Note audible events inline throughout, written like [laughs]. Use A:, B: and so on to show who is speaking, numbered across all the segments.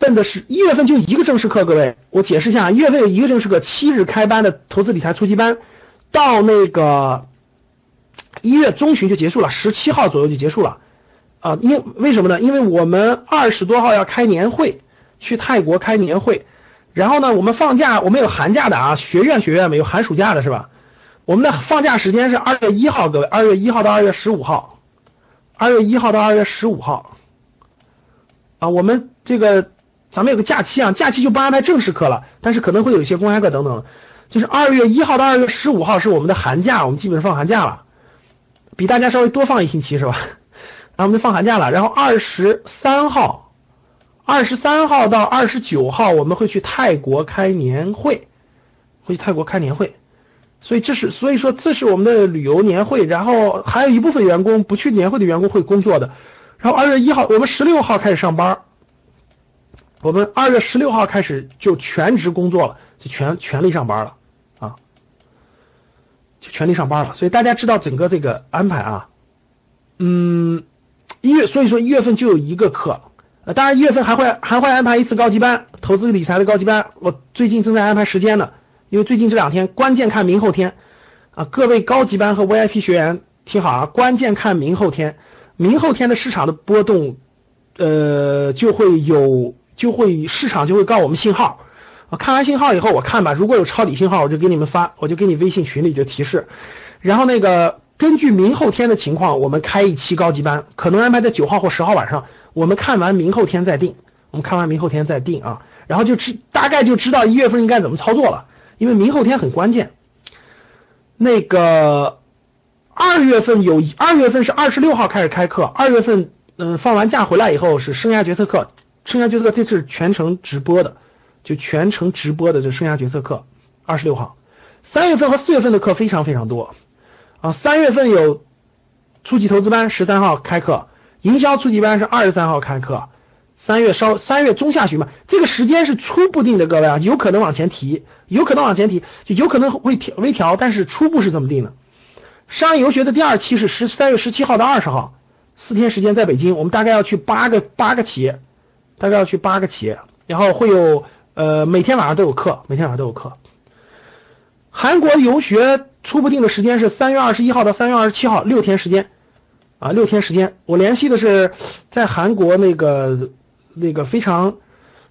A: 奔的是一月份就一个正式课，各位，我解释一下，一月份有一个正式课，七日开班的投资理财初级班，到那个一月中旬就结束了，十七号左右就结束了，啊，因为为什么呢？因为我们二十多号要开年会，去泰国开年会，然后呢，我们放假，我们有寒假的啊，学院学院没有寒暑假的是吧？我们的放假时间是二月一号，各位，二月一号到二月十五号，二月一号到二月十五号，啊，我们这个。咱们有个假期啊，假期就不安排正式课了，但是可能会有一些公开课等等。就是二月一号到二月十五号是我们的寒假，我们基本上放寒假了，比大家稍微多放一星期是吧？然后我们就放寒假了。然后二十三号，二十三号到二十九号我们会去泰国开年会，会去泰国开年会。所以这是所以说这是我们的旅游年会，然后还有一部分员工不去年会的员工会工作的。然后二月一号我们十六号开始上班。我们二月十六号开始就全职工作了，就全全力上班了啊，就全力上班了。所以大家知道整个这个安排啊，嗯，一月所以说一月份就有一个课，呃，当然一月份还会还会安排一次高级班，投资理财的高级班。我最近正在安排时间呢，因为最近这两天关键看明后天啊，各位高级班和 VIP 学员听好啊，关键看明后天，明后天的市场的波动，呃，就会有。就会市场就会告我们信号，啊，看完信号以后我看吧，如果有抄底信号，我就给你们发，我就给你微信群里就提示，然后那个根据明后天的情况，我们开一期高级班，可能安排在九号或十号晚上，我们看完明后天再定，我们看完明后天再定啊，然后就知大概就知道一月份应该怎么操作了，因为明后天很关键。那个二月份有二月份是二十六号开始开课，二月份嗯放完假回来以后是生涯决策课。生涯决策这次全程直播的，就全程直播的这生涯决策课，二十六号，三月份和四月份的课非常非常多，啊，三月份有初级投资班十三号开课，营销初级班是二十三号开课，三月稍三月中下旬嘛，这个时间是初步定的，各位啊，有可能往前提，有可能往前提，就有可能会调微调，但是初步是这么定的。商业游学的第二期是十三月十七号到二十号，四天时间在北京，我们大概要去八个八个企业。大概要去八个企业，然后会有呃每天晚上都有课，每天晚上都有课。韩国游学初步定的时间是三月二十一号到三月二十七号，六天时间啊，六天时间。我联系的是在韩国那个那个非常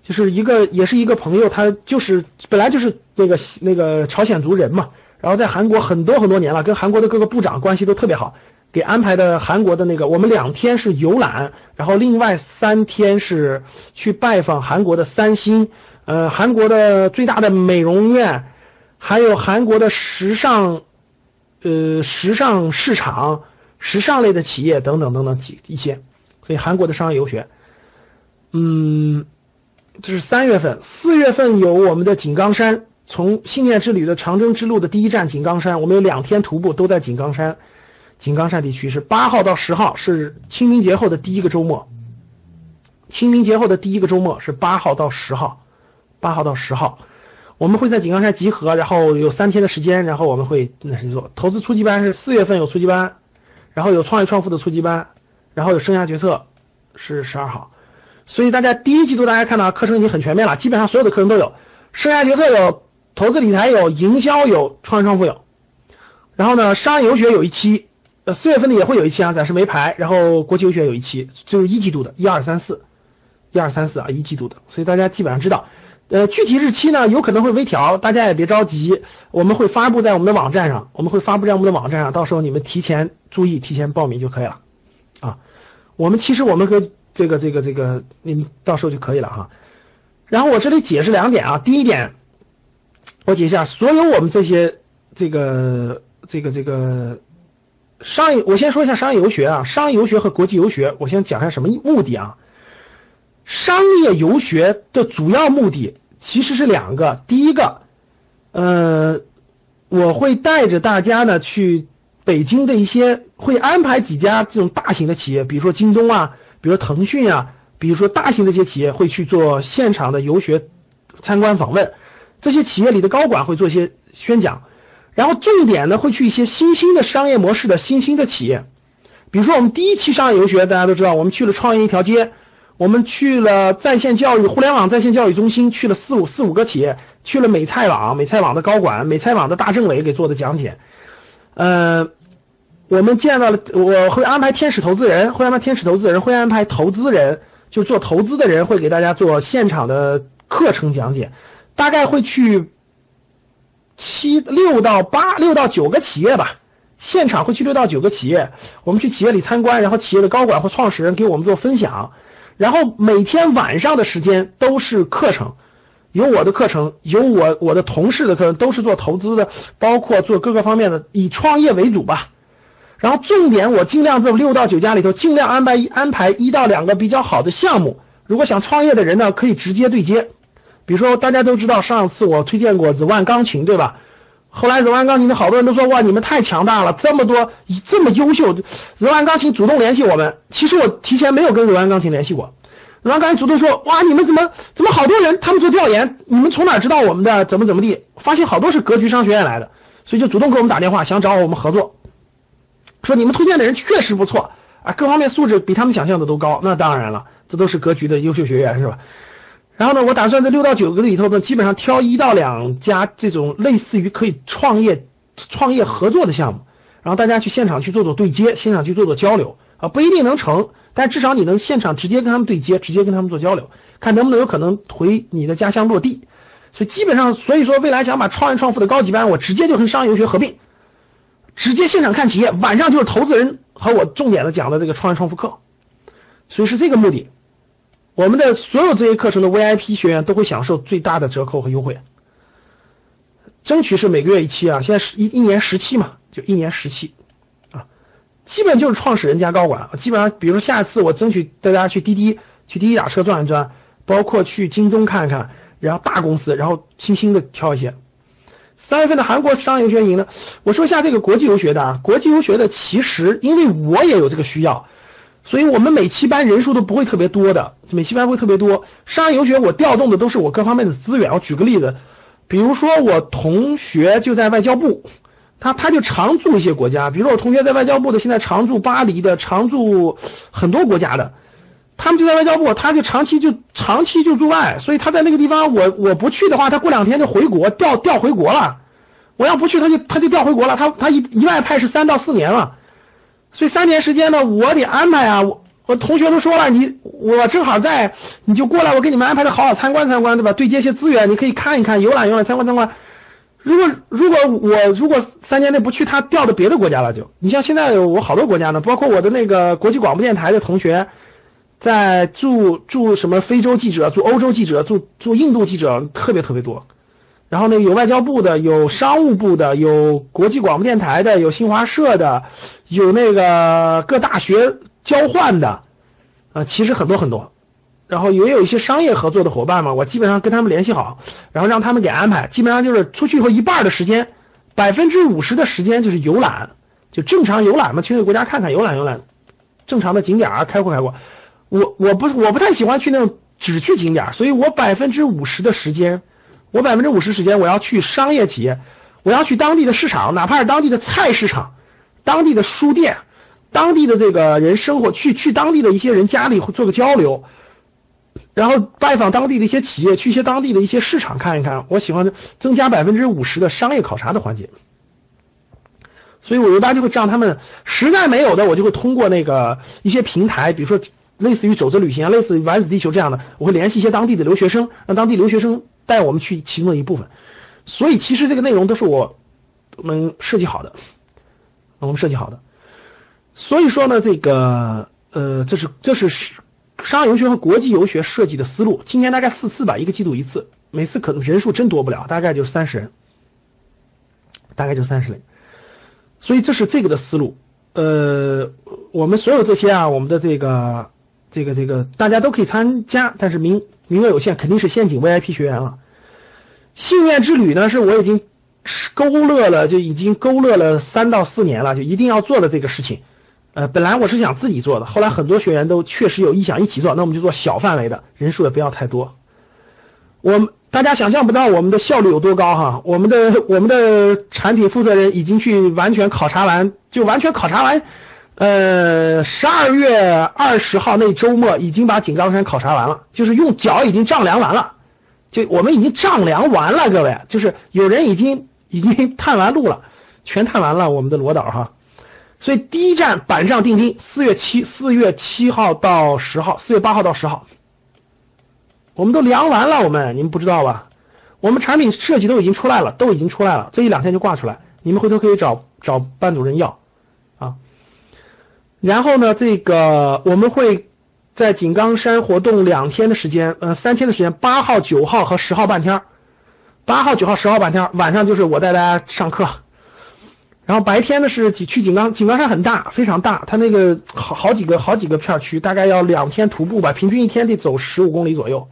A: 就是一个也是一个朋友，他就是本来就是那个那个朝鲜族人嘛，然后在韩国很多很多年了，跟韩国的各个部长关系都特别好。给安排的韩国的那个，我们两天是游览，然后另外三天是去拜访韩国的三星，呃，韩国的最大的美容院，还有韩国的时尚，呃，时尚市场、时尚类的企业等等等等几一些，所以韩国的商业游学，嗯，这是三月份，四月份有我们的井冈山，从信念之旅的长征之路的第一站井冈山，我们有两天徒步都在井冈山。井冈山地区是八号到十号，是清明节后的第一个周末。清明节后的第一个周末是八号到十号，八号到十号，我们会在井冈山集合，然后有三天的时间，然后我们会那什么做？投资初级班是四月份有初级班，然后有创业创富的初级班，然后有生涯决策是十二号。所以大家第一季度大家看到课程已经很全面了，基本上所有的课程都有，生涯决策有，投资理财有，营销有，创业创富有，然后呢，商业游学有一期。四月份的也会有一期啊，暂时没排。然后国际游学有一期，就是一季度的，一二三四，一二三四啊，一季度的。所以大家基本上知道，呃，具体日期呢有可能会微调，大家也别着急，我们会发布在我们的网站上，我们会发布在我们的网站上，到时候你们提前注意，提前报名就可以了啊。我们其实我们和这个这个这个，你们到时候就可以了哈。然后我这里解释两点啊，第一点，我解释一下，所有我们这些这个这个这个。商业，我先说一下商业游学啊，商业游学和国际游学，我先讲一下什么目的啊。商业游学的主要目的其实是两个，第一个，呃，我会带着大家呢去北京的一些，会安排几家这种大型的企业，比如说京东啊，比如说腾讯啊，比如说大型的一些企业会去做现场的游学参观访问，这些企业里的高管会做一些宣讲，然后重点呢会去一些新兴的商业模式的新兴的企业，比如说我们第一期商业游学，大家都知道，我们去了创业一条街。我们去了在线教育、互联网在线教育中心，去了四五四五个企业，去了美菜网，美菜网的高管，美菜网的大政委给做的讲解。呃，我们见到了，我会安排天使投资人，会安排天使投资人，会安排投资人，就做投资的人会给大家做现场的课程讲解，大概会去七六到八六到九个企业吧，现场会去六到九个企业，我们去企业里参观，然后企业的高管或创始人给我们做分享。然后每天晚上的时间都是课程，有我的课程，有我我的同事的课程，都是做投资的，包括做各个方面的，以创业为主吧。然后重点我尽量这六到九家里头，尽量安排一安排一到两个比较好的项目。如果想创业的人呢，可以直接对接。比如说大家都知道，上次我推荐过紫万钢琴，对吧？后来紫万钢琴的好多人都说哇，你们太强大了，这么多这么优秀，紫万钢琴主动联系我们。其实我提前没有跟紫万钢琴联系过，紫万钢琴主动说哇，你们怎么怎么好多人，他们做调研，你们从哪知道我们的怎么怎么地？发现好多是格局商学院来的，所以就主动给我们打电话，想找我们合作，说你们推荐的人确实不错啊，各方面素质比他们想象的都高。那当然了，这都是格局的优秀学员是吧？然后呢，我打算在六到九个里头呢，基本上挑一到两家这种类似于可以创业、创业合作的项目，然后大家去现场去做做对接，现场去做做交流啊，不一定能成，但至少你能现场直接跟他们对接，直接跟他们做交流，看能不能有可能回你的家乡落地。所以基本上，所以说未来想把创业创富的高级班，我直接就跟商业游学合并，直接现场看企业，晚上就是投资人和我重点的讲的这个创业创富课，所以是这个目的。我们的所有这些课程的 VIP 学员都会享受最大的折扣和优惠，争取是每个月一期啊，现在是一一年十期嘛，就一年十期，啊，基本就是创始人加高管，基本上，比如说下次我争取带大家去滴滴，去滴滴打车转一转，包括去京东看一看，然后大公司，然后轻轻的挑一些。三月份的韩国商业游学营呢，我说一下这个国际游学的啊，国际游学的其实因为我也有这个需要。所以我们每期班人数都不会特别多的，每期班会特别多。上游学我调动的都是我各方面的资源。我举个例子，比如说我同学就在外交部，他他就常驻一些国家，比如说我同学在外交部的，现在常驻巴黎的，常驻很多国家的，他们就在外交部，他就长期就长期就驻外，所以他在那个地方，我我不去的话，他过两天就回国调调回国了。我要不去，他就他就调回国了。他他一一外派是三到四年了。所以三年时间呢，我得安排啊！我我同学都说了，你我正好在，你就过来，我给你们安排的好好参观参观，对吧？对接一些资源，你可以看一看，游览游览，参观参观。如果如果我如果三年内不去，他调到别的国家了就。你像现在我好多国家呢，包括我的那个国际广播电台的同学，在驻驻什么非洲记者，驻欧洲记者，驻驻印度记者，特别特别多。然后呢，有外交部的，有商务部的，有国际广播电台的，有新华社的，有那个各大学交换的，啊，其实很多很多。然后也有一些商业合作的伙伴嘛，我基本上跟他们联系好，然后让他们给安排。基本上就是出去以后一半的时间，百分之五十的时间就是游览，就正常游览嘛，去那个国家看看，游览游览，正常的景点啊，开阔开阔。我我不我不太喜欢去那种只去景点，所以我百分之五十的时间。我百分之五十时间我要去商业企业，我要去当地的市场，哪怕是当地的菜市场、当地的书店、当地的这个人生活，去去当地的一些人家里做个交流，然后拜访当地的一些企业，去一些当地的一些市场看一看。我喜欢增加百分之五十的商业考察的环节，所以我一般就会让他们实在没有的，我就会通过那个一些平台，比如说类似于走着旅行啊，类似于丸子地球这样的，我会联系一些当地的留学生，让当地留学生。带我们去其中的一部分，所以其实这个内容都是我们设计好的，我们设计好的。所以说呢，这个呃，这是这是商业游学和国际游学设计的思路。今年大概四次吧，一个季度一次，每次可能人数真多不了，大概就三十人，大概就三十人。所以这是这个的思路。呃，我们所有这些啊，我们的这个这个这个大家都可以参加，但是名。名额有限，肯定是先进 VIP 学员了。信念之旅呢，是我已经勾勒了，就已经勾勒了三到四年了，就一定要做的这个事情。呃，本来我是想自己做的，后来很多学员都确实有意向一起做，那我们就做小范围的，人数也不要太多。我们大家想象不到我们的效率有多高哈，我们的我们的产品负责人已经去完全考察完，就完全考察完，呃，十二月二十号那周末已经把井冈山考察完了，就是用脚已经丈量完了，就我们已经丈量完了，各位，就是有人已经已经 [laughs] 探完路了，全探完了我们的罗导哈。所以第一站板上钉钉，四月七四月七号到十号，四月八号到十号，我们都量完了。我们你们不知道吧？我们产品设计都已经出来了，都已经出来了，这一两天就挂出来。你们回头可以找找班主任要啊。然后呢，这个我们会在井冈山活动两天的时间，呃，三天的时间，八号、九号和十号半天。八号、九号、十号半天，晚上就是我带大家上课。然后白天呢是去井冈井冈山很大，非常大，它那个好好几个好几个片区，大概要两天徒步吧，平均一天得走十五公里左右，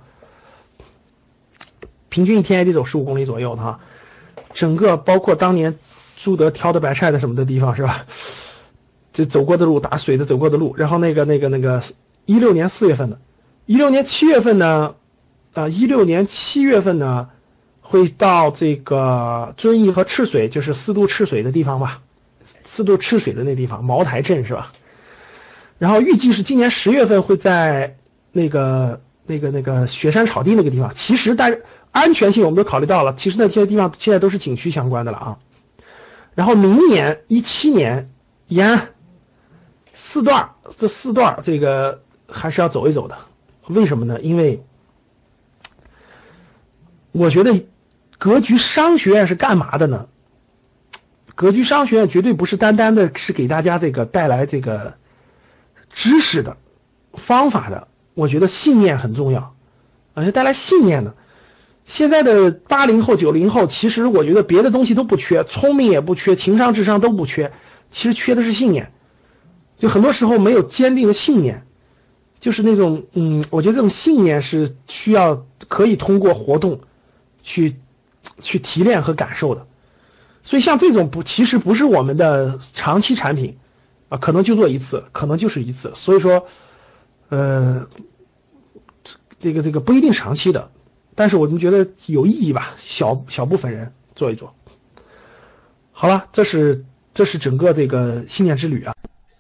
A: 平均一天也得走十五公里左右哈。整个包括当年朱德挑的白菜的什么的地方是吧？这走过的路打水的走过的路，然后那个那个那个一六年四月份的，一六年七月份呢，啊一六年七月份呢。会到这个遵义和赤水，就是四渡赤水的地方吧，四渡赤水的那地方，茅台镇是吧？然后预计是今年十月份会在那个那个那个雪山草地那个地方。其实，但安全性我们都考虑到了，其实那些地方现在都是景区相关的了啊。然后明年一七年延安四段，这四段这个还是要走一走的。为什么呢？因为我觉得。格局商学院是干嘛的呢？格局商学院绝对不是单单的是给大家这个带来这个知识的方法的，我觉得信念很重要，而且带来信念的。现在的八零后、九零后，其实我觉得别的东西都不缺，聪明也不缺，情商、智商都不缺，其实缺的是信念。就很多时候没有坚定的信念，就是那种嗯，我觉得这种信念是需要可以通过活动去。去提炼和感受的，所以像这种不，其实不是我们的长期产品，啊，可能就做一次，可能就是一次，所以说，呃，这个这个不一定长期的，但是我们觉得有意义吧，小小部分人做一做。好了，这是这是整个这个信念之旅啊，